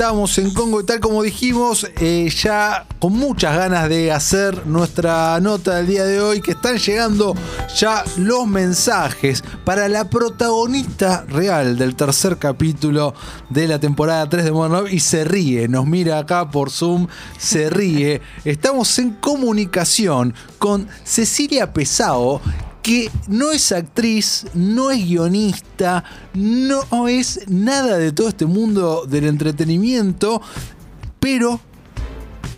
Estamos en Congo y tal como dijimos, eh, ya con muchas ganas de hacer nuestra nota del día de hoy, que están llegando ya los mensajes para la protagonista real del tercer capítulo de la temporada 3 de Modern Love y se ríe, nos mira acá por Zoom, se ríe. Estamos en comunicación con Cecilia Pesao, que no es actriz, no es guionista, no es nada de todo este mundo del entretenimiento, pero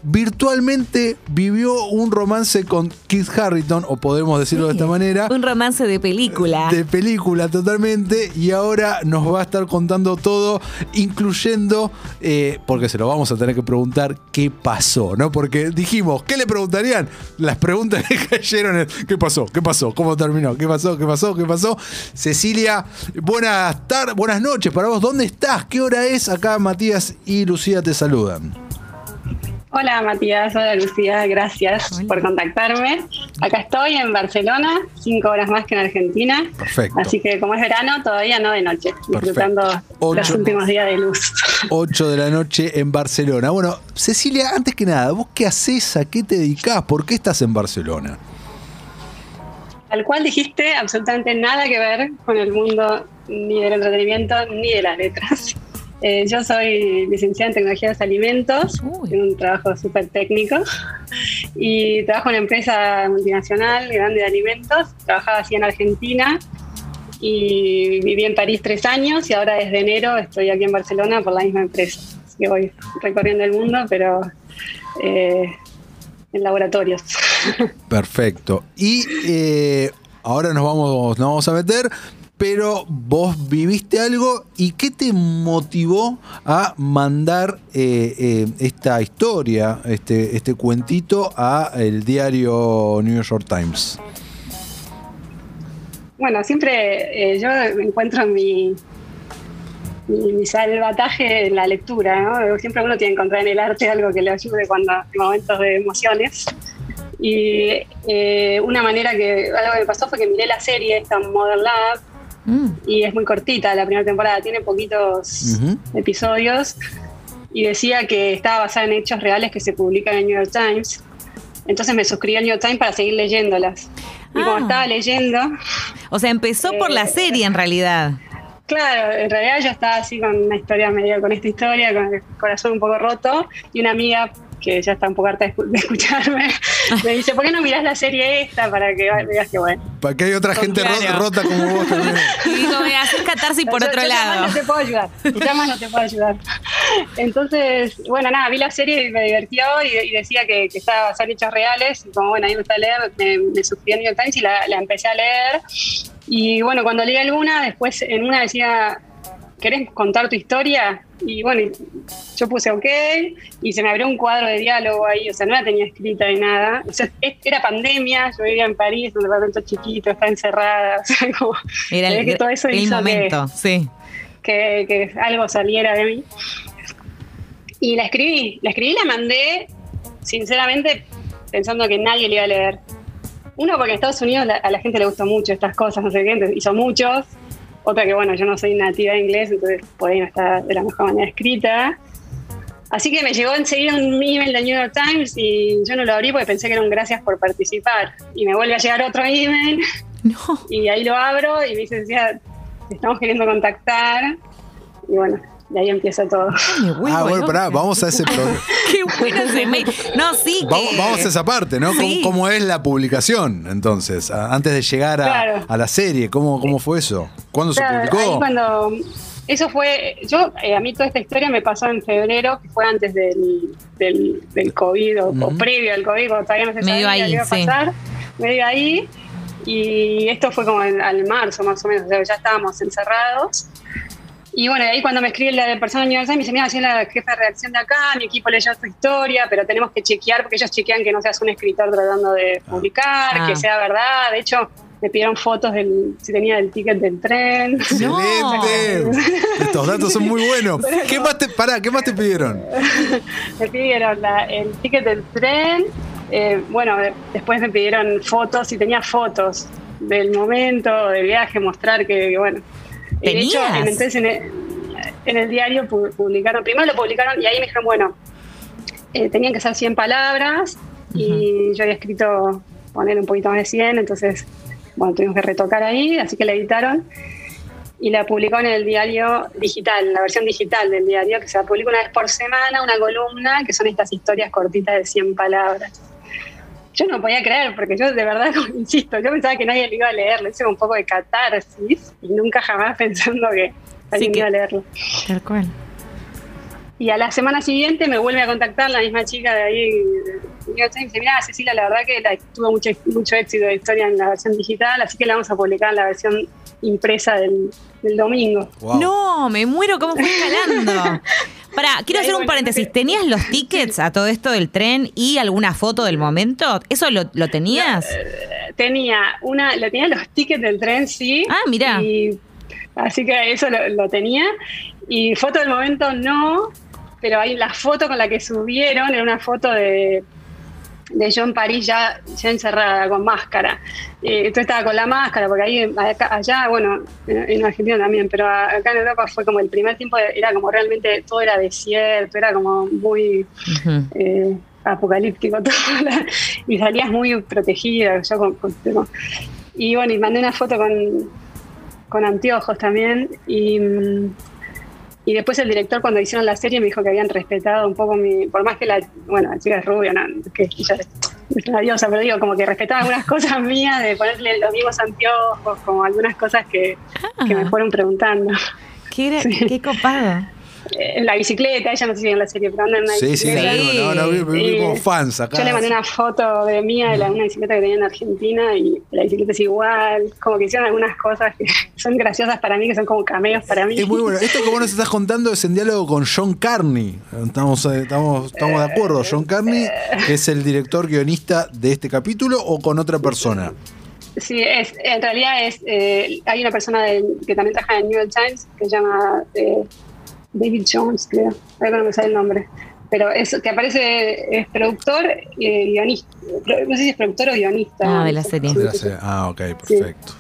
virtualmente vivió un romance con Keith Harrington, o podemos decirlo de esta manera. Un romance de película. De película totalmente, y ahora nos va a estar contando todo, incluyendo, eh, porque se lo vamos a tener que preguntar qué pasó, ¿no? Porque dijimos, ¿qué le preguntarían? Las preguntas que cayeron es, ¿qué pasó? ¿Qué pasó? ¿Cómo terminó? ¿Qué pasó? ¿Qué pasó? ¿Qué pasó? Cecilia, buenas tardes, buenas noches para vos. ¿Dónde estás? ¿Qué hora es? Acá Matías y Lucía te saludan. Hola Matías, hola Lucía, gracias por contactarme. Acá estoy en Barcelona, cinco horas más que en Argentina. Perfecto. Así que como es verano, todavía no de noche, disfrutando los últimos días de luz. 8 de la noche en Barcelona. Bueno, Cecilia, antes que nada, ¿vos qué haces? ¿A qué te dedicás? ¿Por qué estás en Barcelona? Al cual dijiste absolutamente nada que ver con el mundo ni del entretenimiento ni de las letras. Eh, yo soy licenciada en tecnología de los alimentos, tengo un trabajo súper técnico y trabajo en una empresa multinacional grande de alimentos. Trabajaba así en Argentina y viví en París tres años y ahora desde enero estoy aquí en Barcelona por la misma empresa. Así que voy recorriendo el mundo, pero eh, en laboratorios. Perfecto. Y eh, ahora nos vamos, nos vamos a meter pero vos viviste algo y qué te motivó a mandar eh, eh, esta historia, este, este cuentito a el diario New York Times. Bueno, siempre eh, yo encuentro mi, salvataje en la lectura, ¿no? Siempre uno tiene que encontrar en el arte algo que le ayude cuando en momentos de emociones. Y una manera que algo que me pasó fue que miré la serie esta Modern Love Mm. Y es muy cortita la primera temporada, tiene poquitos episodios. Y decía que estaba basada en hechos reales que se publican en el New York Times. Entonces me suscribí al New York Times para seguir leyéndolas. Y como ah. estaba leyendo. O sea, empezó por la eh, serie en realidad. Claro, en realidad yo estaba así con una historia medio, con esta historia, con el corazón un poco roto. Y una amiga que ya está un poco harta de escucharme, me dice, ¿por qué no mirás la serie esta para que veas que bueno? Para que hay otra gente rota como vos también. Y digo, me haces catarsis por otro lado. no te puedo ayudar, ya más no te puedo ayudar. Entonces, bueno, nada, vi la serie y me divirtió y, decía que, que estaba basada en hechos reales. Y como, bueno, ahí me gusta leer, me, me suscribí a New York Times y la, la empecé a leer. Y bueno, cuando leí alguna, después en una decía, ¿querés contar tu historia? Y bueno, yo puse OK y se me abrió un cuadro de diálogo ahí, o sea, no la tenía escrita ni nada. O sea, era pandemia, yo vivía en París, un departamento chiquito, estaba encerrada, o sea, como era el, que todo eso hizo momento, que, sí. Que, que algo saliera de mí. Y la escribí, la escribí y la mandé, sinceramente, pensando que nadie le iba a leer. Uno, porque en Estados Unidos a la gente le gustó mucho estas cosas, no sé qué, hizo muchos, otra que, bueno, yo no soy nativa de inglés, entonces por ahí no está de la mejor manera escrita. Así que me llegó enseguida un email de New York Times y yo no lo abrí porque pensé que era un gracias por participar. Y me vuelve a llegar otro email. Y ahí lo abro y me dice, estamos queriendo contactar. Y bueno, y ahí empieza todo. ah, bueno, pará, vamos a ese programa. Qué bueno ese mail. No, sí. Vamos, a esa parte, ¿no? ¿Cómo, es la publicación, entonces? Antes de llegar a, la serie, ¿cómo, ¿cómo fue eso? ¿Cuándo se publicó? Ahí cuando. Eso fue, yo, eh, a mí toda esta historia me pasó en febrero, que fue antes del, del, COVID o, previo al COVID, cuando todavía no se sabía qué iba a pasar. Medio ahí. Y esto fue como al marzo más o menos, o sea, ya estábamos encerrados. Y bueno, ahí cuando me escribe la persona de Times, me dice, mira, soy la jefa de redacción de acá, mi equipo leyó tu historia, pero tenemos que chequear, porque ellos chequean que no seas un escritor tratando de ah. publicar, que ah. sea verdad. De hecho, me pidieron fotos del, si tenía el ticket del tren. ¡Excelente! Estos datos son muy buenos. ¿Qué más te, pará, ¿qué más te pidieron? me pidieron el ticket del tren. Eh, bueno, después me pidieron fotos, si tenía fotos del momento, del viaje, mostrar que bueno, ¿Tenías? De hecho, en el diario publicaron, primero lo publicaron y ahí me dijeron, bueno, eh, tenían que ser 100 palabras y yo había escrito poner un poquito más de 100, entonces, bueno, tuvimos que retocar ahí, así que la editaron y la publicó en el diario digital, la versión digital del diario, que se publica una vez por semana, una columna, que son estas historias cortitas de 100 palabras. Yo no podía creer, porque yo de verdad, insisto, yo pensaba que nadie le iba a leerlo, hice un poco de catarsis y nunca jamás pensando que alguien iba a leerlo. Tal cual. Y a la semana siguiente me vuelve a contactar la misma chica de ahí, y dice, mira, Cecilia, la verdad que tuvo mucho, mucho éxito de historia en la versión digital, así que la vamos a publicar en la versión impresa del, domingo. No, me muero, ¿cómo fue escalando? Para, quiero hacer un paréntesis. ¿Tenías los tickets a todo esto del tren y alguna foto del momento? ¿Eso lo, tenías? Eh, tenía una, lo tenía los tickets del tren, sí. Ah, mira. así que eso lo, lo, tenía. Y foto del momento no, pero ahí la foto con la que subieron era una foto de, de John París ya, ya encerrada con máscara. Eh, entonces estaba con la máscara, porque ahí, allá, bueno, en, Argentina también, pero acá en Europa fue como el primer tiempo, era como realmente todo era desierto, era como muy eh, apocalíptico todo, y salías muy protegida. Yo con, y bueno, y mandé una foto con, con anteojos también, y. Y después el director cuando hicieron la serie me dijo que habían respetado un poco mi, por más que la, bueno, la chica es rubia, ¿no? que ya es una diosa, pero digo, como que respetaba algunas cosas mías de ponerle los mismos anteojos, como algunas cosas que, que me ah. fueron preguntando. Qué, qué copado en la bicicleta, ella no sé si en la serie, pero anda en la sí, bicicleta. Sí, sí, no, no, vi, como fans acá. Yo le mandé una foto de mía de la, una bicicleta que tenía en Argentina y la bicicleta es igual, como que hicieron algunas cosas que son graciosas para mí, que son como cameos para mí. Es muy bueno. Esto que vos nos estás contando es en diálogo con John Carney. Estamos, eh, estamos, estamos de acuerdo. John Carney, que es el director guionista de este capítulo, o con otra persona. Sí, es, en realidad es eh, hay una persona que también trabaja en New York Times que se llama eh, David Jones, creo, ahora no me sale el nombre, pero es que aparece, es productor y guionista, no sé si es productor o guionista. Ah, de la serie. Ah, ok, perfecto.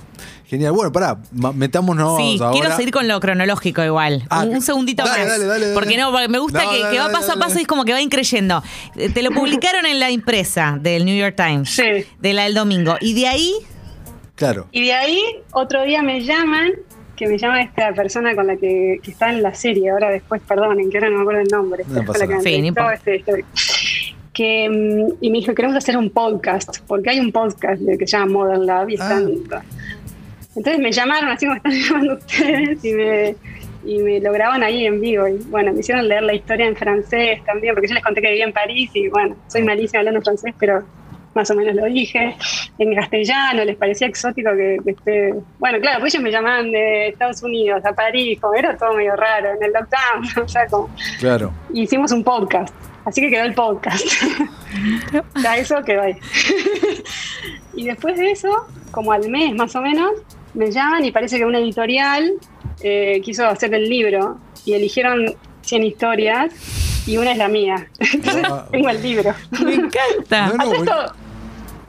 Genial. Bueno, pará, metámonos sí, quiero seguir con lo cronológico igual. Ah, un, segundito más. Dale, dale, porque no, me gusta que, va paso a paso y es como que va increyendo. Eh, te lo publicaron en la impresa del New York Times. Sí. De la del domingo. Y de ahí. Claro. Y de ahí, otro día me llaman que me llama esta persona con la que, está en la serie, ahora después, perdonen, que ahora no me acuerdo el nombre, que mm, y me dijo, queremos hacer un podcast, porque hay un podcast que se llama Modern Lab y están... Ah. Entonces me llamaron así como están llamando ustedes y me, y me lo graban ahí en vivo. Y bueno, me hicieron leer la historia en francés también, porque yo les conté que vivía en París y bueno, soy malísima hablando francés, pero más o menos lo dije, en castellano, les parecía exótico que, esté... Bueno, claro, pues ellos me llamaban de Estados Unidos a París, como era todo medio raro, en el lockdown, o sea, como... Claro. Hicimos un podcast, así que quedó el podcast. ya eso quedó ahí. y después de eso, como al mes más o menos, me llaman y parece que una editorial eh, quiso hacer el libro y eligieron 100 historias y una es la mía. Entonces ah. tengo el libro. Me encanta.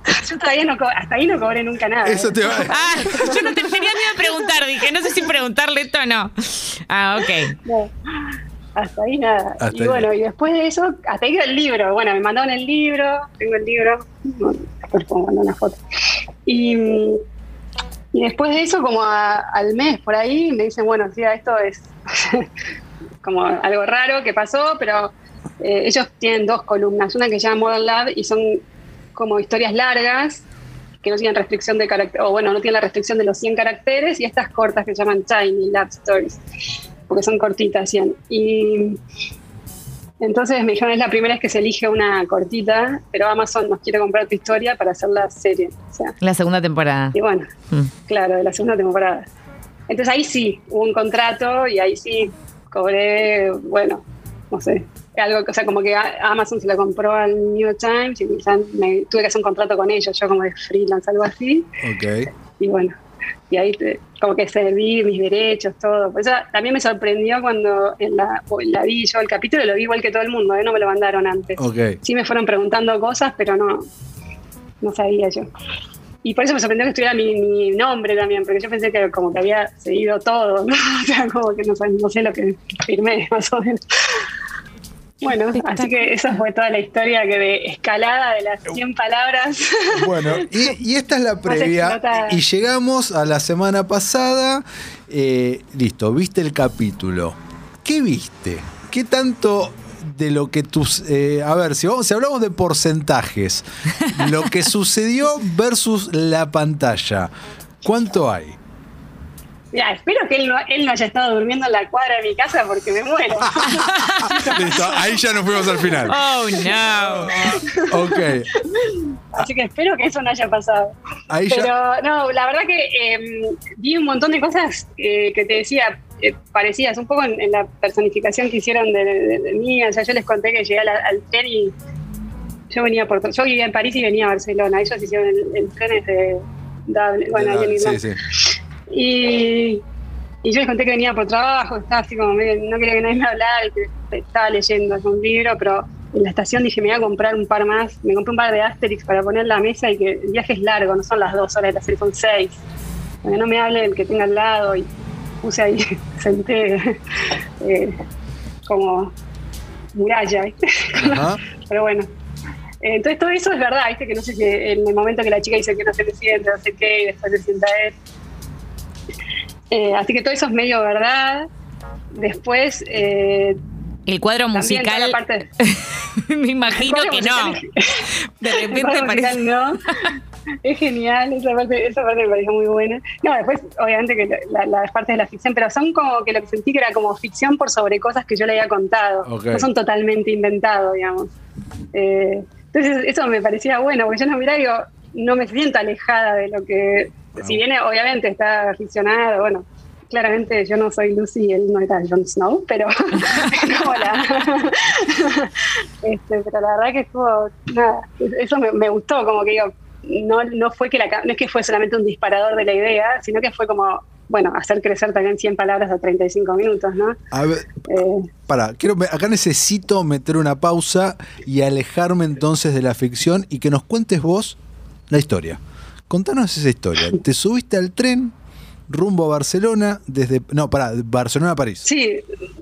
Yo todavía no hasta ahí no cobré nunca nada. Eso te va. Ah, yo no te tenía ni a preguntar, dije, no sé si preguntarle esto o no. Ah, ok. hasta ahí nada. y bueno, y después de eso, hasta ahí el libro. Bueno, me mandaron el libro, tengo el libro, después puedo mandar una foto. Y, y después de eso, como al mes por ahí, me dicen, bueno, sí, esto es como algo raro que pasó, pero eh, ellos tienen dos columnas, una que se llama Modern Lab y son como historias largas que no tienen restricción de carácter, o bueno, no tienen la restricción de los 100 caracteres, y estas cortas que se llaman Tiny Lab Stories, porque son cortitas, 100. Y entonces me dijeron, es la primera vez que se elige una cortita, pero Amazon nos quiere comprar tu historia para hacer la serie. la segunda temporada. Y bueno, mm. claro, de la segunda temporada. Entonces ahí sí, hubo un contrato y ahí sí cobré, bueno, no sé, algo, o sea, como que Amazon se la compró al New York Times y me, tuve que hacer un contrato con ellos, yo como de freelance, algo así. Ok. Y bueno, y ahí como que serví mis derechos, todo. Por eso también me sorprendió cuando en la, la vi yo, el capítulo lo vi igual que todo el mundo, ¿eh? no me lo mandaron antes. Okay. Sí me fueron preguntando cosas, pero no, no sabía yo. y por eso me sorprendió que estuviera mi, nombre también, porque yo pensé que como que había seguido todo, ¿no? O sea, como que no, no sé lo que firmé, más o menos. Bueno, así que esa fue toda la historia que de escalada de las 100 palabras. Bueno, y, esta es la previa. Y llegamos a la semana pasada. Eh, listo, viste el capítulo. ¿Qué viste? ¿Qué tanto de lo que tus. Eh, a ver, si, vamos, si hablamos de porcentajes, lo que sucedió versus la pantalla, ¿cuánto hay? Ya, espero que él no, él no haya estado durmiendo en la cuadra de mi casa porque me muero. Listo, ahí ya nos fuimos al final. Oh, no. ok. Así que espero que eso no haya pasado. Pero no, la verdad que em, vi un montón de cosas eh, que te decía eh, parecidas, un poco en, la personificación que hicieron de, mí. O sea, yo les conté que llegué al, tren y yo venía por. Yo vivía en París y venía a Barcelona. Ellos hicieron el, tren de Bueno, ahí en sí, sí. Y, yo les conté que venía por trabajo, estaba así como medio, no quería que nadie me hablara, que estaba leyendo un libro, pero en la estación dije, me voy a comprar un par más. Me compré un par de Asterix para poner en la mesa y que el viaje es largo, no son las dos horas de la serie, son seis. que no me hable el que tenga al lado y puse ahí, senté eh, como muralla, pero bueno. Entonces todo eso es verdad, ¿viste? que no sé si en el momento que la chica dice que no se le siente, no sé qué, y después se sienta él, eh, así que todo eso es medio verdad. Después... Eh, el cuadro musical. me imagino que no. De repente parece. No. Es genial, esa parte, esa parte me pareció muy buena. No, después, obviamente, que las la partes de la ficción, pero son como que lo que sentí que era como ficción por sobre cosas que yo le había contado. No son totalmente inventados, digamos. Eh, entonces, eso me parecía bueno, porque yo no mira digo, no me siento alejada de lo que si bien obviamente está aficionado, bueno, claramente yo no soy Lucy y él no era Jon Snow, pero como la, este, pero la verdad que estuvo, nada, eso me, gustó, como que digo, no, no fue que la, no es que fue solamente un disparador de la idea, sino que fue como, bueno, hacer crecer también 100 palabras a 35 minutos, ¿no? A ver, eh, para, quiero, acá necesito meter una pausa y alejarme entonces de la ficción y que nos cuentes vos la historia. Contanos esa historia. Te subiste al tren rumbo a Barcelona, desde. No, para Barcelona a París. Sí,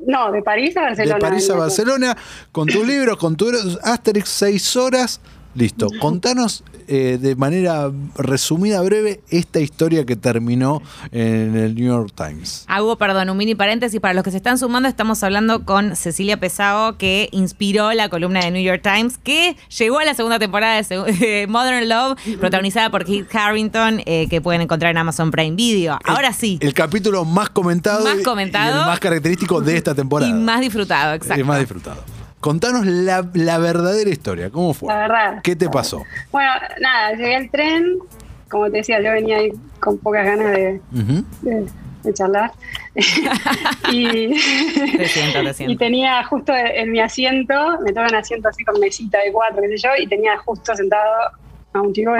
no, de París a Barcelona. De París a Barcelona, con tu libro, con tu Asterix, seis horas. Listo. Contanos eh, de manera resumida, breve, esta historia que terminó en el New York Times. Hago, perdón, un mini paréntesis. Para los que se están sumando, estamos hablando con Cecilia Pesao, que inspiró la columna de New York Times, que llegó a la segunda temporada de Modern Love, protagonizada por Keith Harrington, eh, que pueden encontrar en Amazon Prime Video. Ahora sí. El capítulo más comentado, más comentado y el más característico de esta temporada. Y más disfrutado, exacto. Y más disfrutado. Contanos la, verdadera historia, ¿cómo fue? La verdad. ¿Qué te pasó? Bueno, nada, llegué al tren, como te decía, yo venía ahí con pocas ganas de, charlar. y, y tenía justo en mi asiento, me tocan asiento así con mesita de cuatro, qué sé yo, y tenía justo sentado a un chico,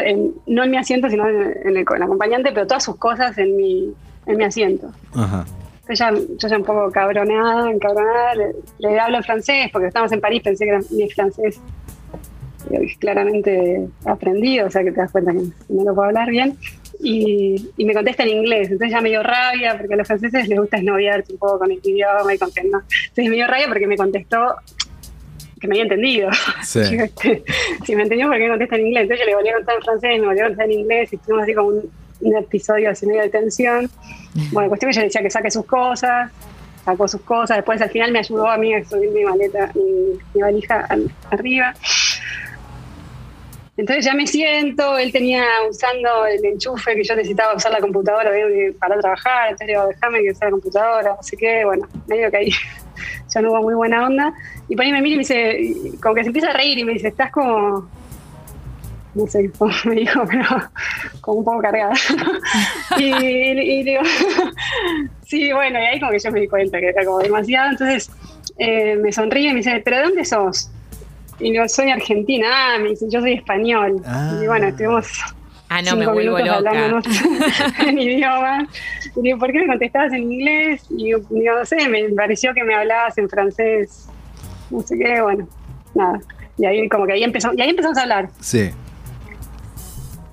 no en mi asiento, sino en, el, el acompañante, pero todas sus cosas en mi, en mi asiento. Ajá ya, yo ya un poco cabronada, encabronada, le, le hablo francés, porque estamos en París, pensé que era mi francés claramente aprendido, o sea que te das cuenta que no lo puedo hablar bien. Y, me contesta en inglés, entonces ya me dio rabia, porque a los franceses les gusta esnoviarse un poco con el idioma y con que no. Entonces me dio rabia porque me contestó que me había entendido. Este, si me entendió, ¿por qué me contesta en inglés? Entonces yo le volví a contar en francés, me volví a contar en inglés, y estuvimos así como un, un episodio así medio de tensión. Bueno, cuestión que ella decía que saque sus cosas, sacó sus cosas, después al final me ayudó a mí a subir mi maleta, mi, mi valija arriba. Entonces ya me siento, él tenía usando el enchufe que yo necesitaba usar la computadora para trabajar, entonces digo, déjame que use la computadora, así que bueno, medio que ahí ya no hubo muy buena onda. Y por ahí me mira y me dice, como que se empieza a reír y me dice, estás como no sé cómo me dijo, pero como un poco cargada. y, digo, sí, bueno, y ahí como que yo me di cuenta que era como demasiado, entonces eh, me sonríe y me dice, ¿pero de dónde sos? Y yo soy argentina, ah, me dice, yo soy español. Y bueno, ah. estuvimos Ah, no, me vuelvo loca. en idioma. Y digo, ¿por qué me contestabas en inglés? Y digo, no sé, me pareció que me hablabas en francés. No sé qué, bueno, nada. Y ahí como que ahí empezamos, y ahí empezamos a hablar. Sí.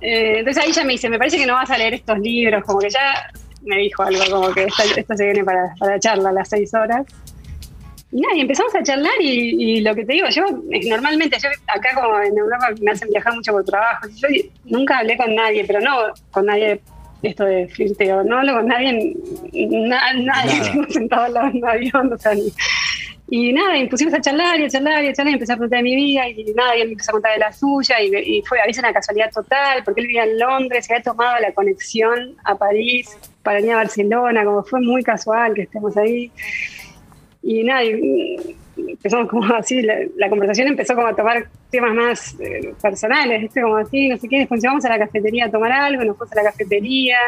Eh, entonces ahí ya me dice, me parece que no vas a leer estos libros, como que ya me dijo algo, como que esto, se viene para, para charla a las seis horas. Y nada, y empezamos a charlar y, lo que te digo, yo normalmente, yo acá como en Europa me hacen viajar mucho por trabajo, yo nunca hablé con nadie, pero no con nadie esto de flirteo, no hablo con nadie, nadie, tengo sentado al lado de un avión, o sea, y nada, y pusimos a charlar y a charlar y a charlar y empecé a preguntar de mi vida y, nada, y él me empezó a contar de la suya y, y fue a veces una casualidad total porque él vivía en Londres, se había tomado la conexión a París para venir a Barcelona, como fue muy casual que estemos ahí. Y nada, empezamos como así, la, conversación empezó como a tomar temas más eh, personales, ¿viste? como así, no sé qué, después vamos a la cafetería a tomar algo, nos fuimos a la cafetería,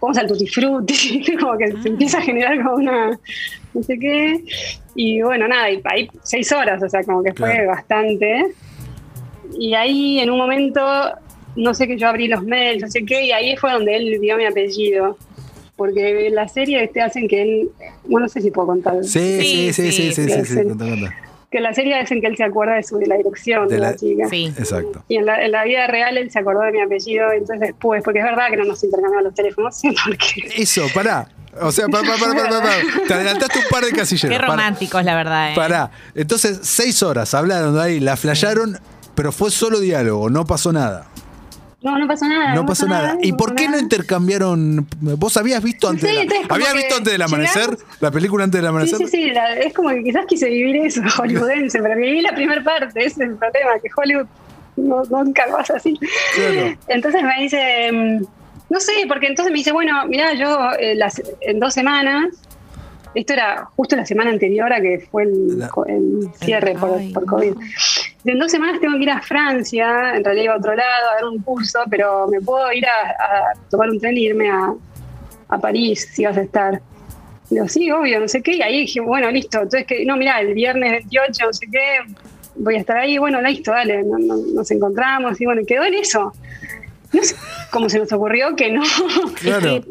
vamos al tutti frutti, como que se empieza a generar como una, no sé qué, y bueno, nada, y ahí seis horas, o sea, como que fue bastante, y ahí en un momento, no sé qué, yo abrí los mails, no sé qué, y ahí fue donde él vio mi apellido porque la serie te hacen que él, bueno, no sé si puedo contar. Sí, sí, sí, sí, sí, sí, sí, Que en la serie hacen que él se acuerda de, su, de la dirección de, la, chica. Sí, exacto. Y en la, en la, vida real él se acordó de mi apellido, entonces después, porque es verdad que no nos intercambiamos los teléfonos, porque... Eso, pará. O sea, pará, pará, pará, pará, Te adelantaste un par de casilleros. Qué románticos, la verdad. Eh. Pará. Entonces, seis horas hablaron de ahí, la flayaron, pero fue solo diálogo, no pasó nada. No, no pasó nada. No, pasó, nada. ¿Y por qué no intercambiaron? ¿Vos habías visto antes? Sí, de ¿Habías visto antes del amanecer? ¿La película antes del amanecer? Sí, sí, sí. es como que quizás quise vivir eso, hollywoodense, pero viví la primera parte. Ese es el problema, que Hollywood no, nunca pasa así. Entonces me dice. Mm, no sé, porque entonces me dice, bueno, mira, yo eh, las, en dos semanas esto era justo la semana anterior a que fue el, cierre por, por, COVID. En dos semanas tengo que ir a Francia, en realidad iba a otro lado a dar un curso, pero me puedo ir a, tomar un tren e irme a, a, París si vas a estar. Digo, sí, obvio, no sé qué. Y ahí dije, bueno, listo. Entonces, que no, mira, el viernes 28, no sé qué, voy a estar ahí. Bueno, listo, dale, nos encontramos. Y bueno, quedó en eso no sé cómo se nos ocurrió que no.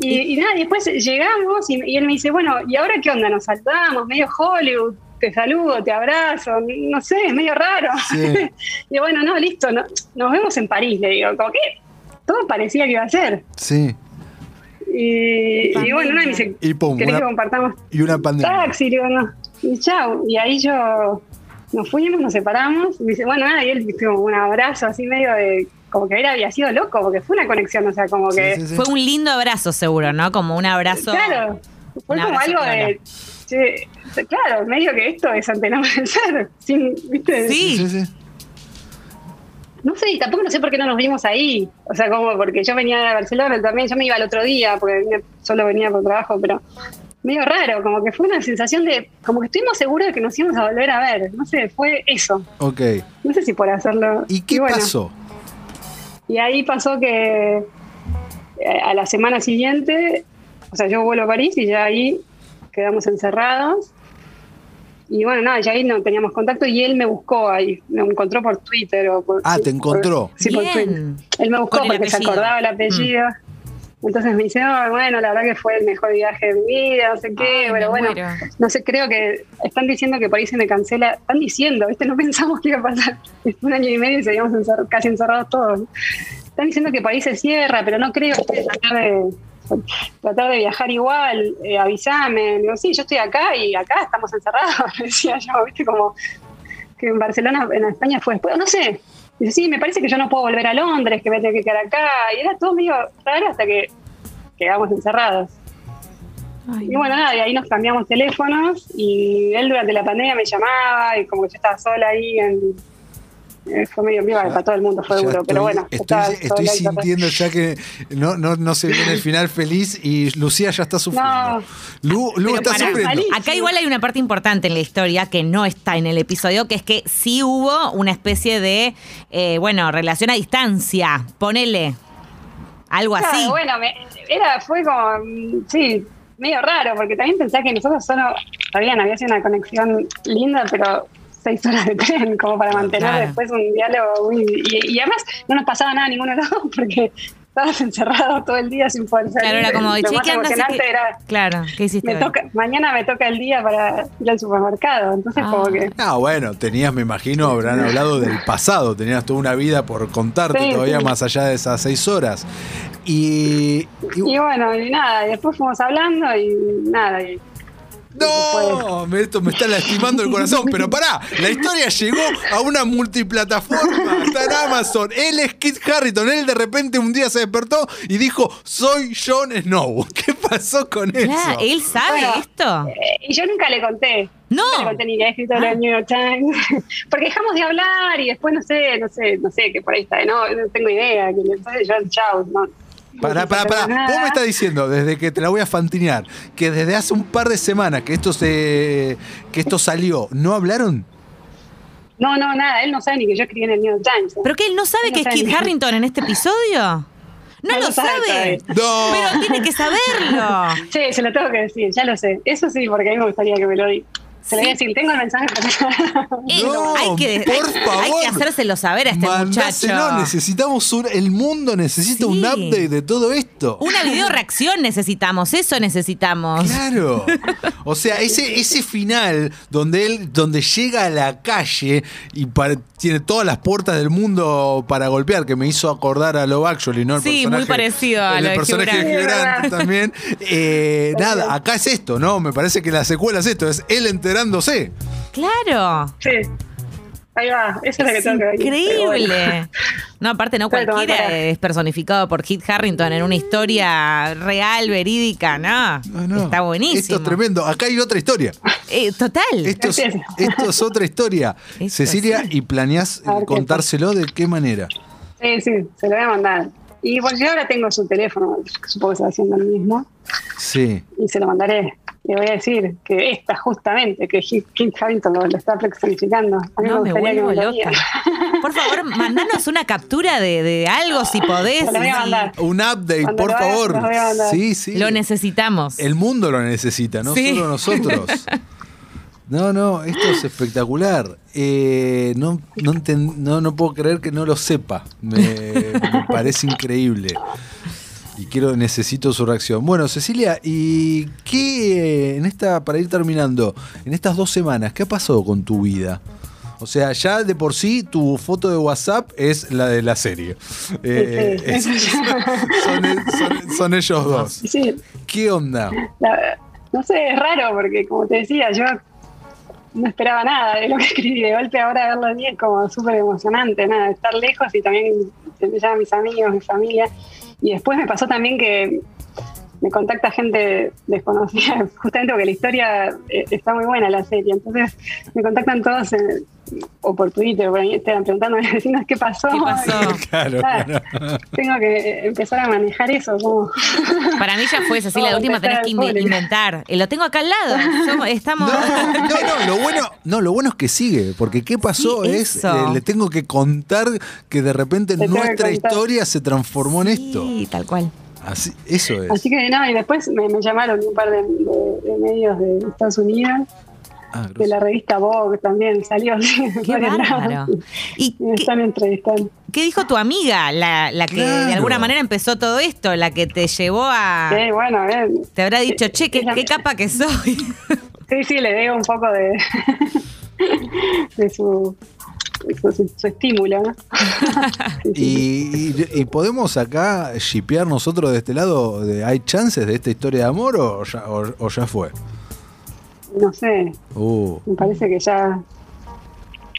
y, nada, después llegamos y, él me dice, bueno, ¿y ahora qué onda? Nos saltamos, medio Hollywood, te saludo, te abrazo, no sé, es medio raro. y bueno, no, listo, nos vemos en París, le digo, como que todo parecía que iba a ser. Sí. Y, bueno, me dice, y pum, que compartamos? Y una pandemia. Taxi, digo, no. Y chao. Y ahí yo nos fuimos, nos separamos. Y me dice, bueno, nada, y él tuvo un abrazo así medio de como que él había sido loco, porque fue una conexión, o sea, como que... Fue un lindo abrazo, seguro, ¿no? Como un abrazo... Claro, fue como algo de... claro, medio que esto es ante no ser, sin, ¿viste? Sí. sí, sí. No sé, y tampoco no sé por qué no nos vimos ahí. O sea, como porque yo venía de Barcelona también, yo me iba el otro día, porque solo venía por trabajo, pero medio raro, como que fue una sensación de, como que estuvimos seguros de que nos íbamos a volver a ver. No sé, fue eso. Ok. No sé si por hacerlo. ¿Y qué pasó? Y ahí pasó que eh, a la semana siguiente, o sea, yo vuelo a París y ya ahí quedamos encerrados. Y bueno, nada, ya ahí no teníamos contacto y él me buscó ahí, me encontró por Twitter o por... Ah, te encontró. sí, por Twitter. Él me buscó porque se acordaba el apellido. Entonces me dice, bueno, la verdad que fue el mejor viaje de mi vida, no sé qué, pero bueno, no sé, creo que están diciendo que por ahí se me cancela, están diciendo, ¿viste? No pensamos que iba a pasar un año y medio y seguíamos casi encerrados todos. Están diciendo que por ahí se cierra, pero no creo que tratar de, tratar de viajar igual, eh, avísame. Digo, sí, yo estoy acá y acá estamos encerrados, decía yo, ¿viste? Como que en Barcelona, en España fue después, no sé, Dice, sí, me parece que yo no puedo volver a Londres, que me tengo que quedar acá. Y era todo medio raro hasta que quedamos encerrados. y bueno, nada, y ahí nos cambiamos teléfonos y él durante la pandemia me llamaba y como que yo estaba sola ahí en, fue medio viva para todo el mundo fue duro, pero bueno. Estoy, sintiendo ya que no, no, no se viene el final feliz y Lucía ya está sufriendo. Lu, está sufriendo. Acá igual hay una parte importante en la historia que no está en el episodio, que es que sí hubo una especie de, eh, bueno, relación a distancia. Ponele. Algo así. Bueno, era, fue como, sí, medio raro, porque también pensé que nosotros solo, todavía no había sido una conexión linda, pero seis horas de tren como para mantener después un diálogo y, además no nos pasaba nada ninguno de los dos porque estabas encerrado todo el día sin poder salir. Claro, era como, che, ¿qué andas? Era, claro, ¿qué hiciste? mañana me toca el día para ir al supermercado, entonces como ah. que... Ah, bueno, tenías, me imagino, habrán hablado del pasado, tenías toda una vida por contarte todavía más allá de esas seis horas. Y, y, bueno, y nada, y después fuimos hablando y nada, y no, esto me está lastimando el corazón, pero pará, la historia llegó a una multiplataforma, está en Amazon, él es Kit Harrington, él de repente un día se despertó y dijo, soy Jon Snow. ¿Qué pasó con eso? ¿Él sabe esto? Eh, y yo nunca le conté. No. No le conté ni que escrito en el New York Times, porque dejamos de hablar y después no sé, no sé, no sé, que por ahí está, no, no tengo idea, que entonces yo, chao, no para, para, para. Vos me estás diciendo, desde que te la voy a fantinear, que desde hace un par de semanas que esto se que esto salió, ¿no hablaron? No, no, nada. Él no sabe ni que yo escribí en el New York Times. ¿Pero que él no sabe que es Kit Harrington en este episodio? No, lo sabe. No. Pero tiene que saberlo. Sí, se lo tengo que decir, ya lo sé. Eso sí, porque a mí me gustaría que me lo diga. Se le voy a decir, tengo el mensaje no, hay que, por favor. Hay que hacérselo saber a este muchacho. necesitamos un, el mundo necesita un update de todo esto. Una video reacción necesitamos, eso necesitamos. Claro. O sea, ese, ese final donde él, donde llega a la calle y tiene todas las puertas del mundo para golpear, que me hizo acordar a Love Actually, ¿no? El sí, muy parecido a el, el personaje de Grant también. Eh, nada, acá es esto, ¿no? Me parece que la secuela es esto, es él enterándose. Claro. Sí. Ahí va, eso es, lo que tengo que ver. Increíble. No, aparte, no cualquiera es personificado por Kit Harrington en una historia real, verídica, ¿no? Está buenísimo. Esto es tremendo. Acá hay otra historia. Eh, total. Esto es, otra historia. Cecilia, ¿y planeás contárselo de qué manera? Sí, sí, se lo voy a mandar. Y pues yo ahora tengo su teléfono, supongo que se va haciendo el mismo. Sí. Y se lo mandaré le voy a decir que esta justamente, que Kim Harrington lo, está flexificando. A mí no, me, me vuelvo loca. Por favor, mandanos una captura de, de algo si podés. Un update, por favor. Sí, sí. Lo necesitamos. El mundo lo necesita, no solo nosotros. No, no, esto es espectacular. Eh, no, no, no, puedo creer que no lo sepa. me parece increíble y quiero necesito su reacción. Bueno, Cecilia, ¿y qué en esta para ir terminando, en estas dos semanas, qué ha pasado con tu vida? O sea, ya de por sí tu foto de WhatsApp es la de la serie. Eh, son, ellos dos. ¿Qué onda? no sé, es raro porque como te decía, yo no esperaba nada de lo que escribí. De golpe ahora verlo allí es como súper emocionante, nada, estar lejos y también me mis amigos, mi familia. Y después me pasó también que me contacta gente desconocida, justamente porque la historia eh, está muy buena la serie. Entonces me contactan todos o por Twitter, por ahí estaban preguntando a mis vecinos qué pasó. ¿Qué pasó? claro, Tengo que empezar a manejar eso. Para mí ya fue así, la última tenés que inventar. Eh, lo tengo acá al lado. estamos... No, no, lo bueno, no, lo bueno es que sigue, porque qué pasó es, eh, le tengo que contar que de repente nuestra historia se transformó en esto. Sí, tal cual. Así, eso es. Así que nada, y después me, llamaron un par de, medios de Estados Unidos. Ah, de la revista Vogue también salió. Qué bárbaro. ¿Y me están entrevistando. ¿Qué dijo tu amiga, la, la que de alguna manera empezó todo esto, la que te llevó a... Sí, bueno, bien. Te habrá dicho, che, qué, qué capa que soy. Sí, sí, le digo un poco de, de su su, estímulo. y, podemos acá shipear nosotros de este lado? De, ¿Hay chances de esta historia de amor o ya, o, ya fue? No sé. Uh. Me parece que ya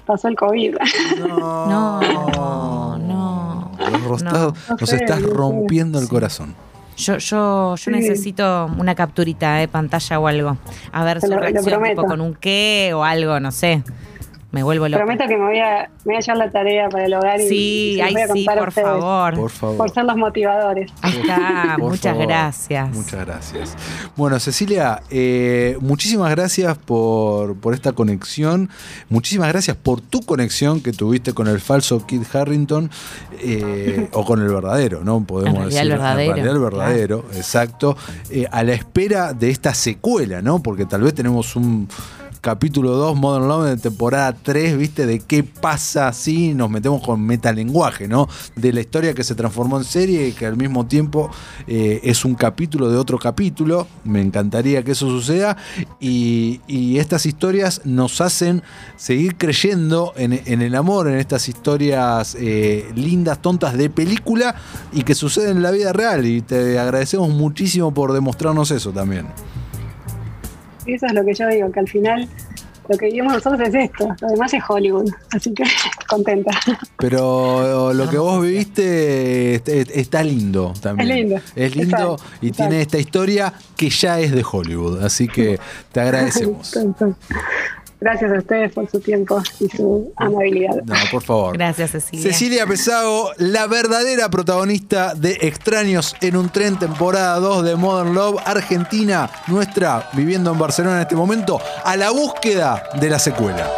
pasó el COVID. No, no, no. nos estás rompiendo el corazón. Yo, yo, yo necesito una capturita de pantalla o algo. A ver su reacción, tipo con un qué o algo, no sé me vuelvo loca. Prometo que me voy a, me voy a llevar la tarea para el hogar y, y voy a contar por favor. por favor. Por ser los motivadores. Ahí está, muchas gracias. Muchas gracias. Bueno, Cecilia, eh, muchísimas gracias por, por esta conexión. Muchísimas gracias por tu conexión que tuviste con el falso Kid Harrington eh, o con el verdadero, ¿no? Podemos decir. El verdadero. el verdadero, exacto. Eh, a la espera de esta secuela, ¿no? Porque tal vez tenemos un capítulo 2, Modern Love, de temporada 3, ¿viste? De qué pasa si nos metemos con metalenguaje, ¿no? De la historia que se transformó en serie y que al mismo tiempo eh, es un capítulo de otro capítulo. Me encantaría que eso suceda. Y, estas historias nos hacen seguir creyendo en, el amor, en estas historias eh, lindas, tontas de película y que suceden en la vida real. Y te agradecemos muchísimo por demostrarnos eso también. Eso es lo que yo digo, que al final lo que vivimos nosotros es esto, lo demás es Hollywood, así que contenta. Pero lo que vos viviste está lindo también. Es lindo. Es lindo y tiene esta historia que ya es de Hollywood, así que te agradecemos. Gracias a ustedes por su tiempo y su amabilidad. No, por favor. Gracias, Cecilia. Cecilia Pesago, la verdadera protagonista de Extraños en un tren, temporada 2 de Modern Love, Argentina, nuestra, viviendo en Barcelona en este momento, a la búsqueda de la secuela.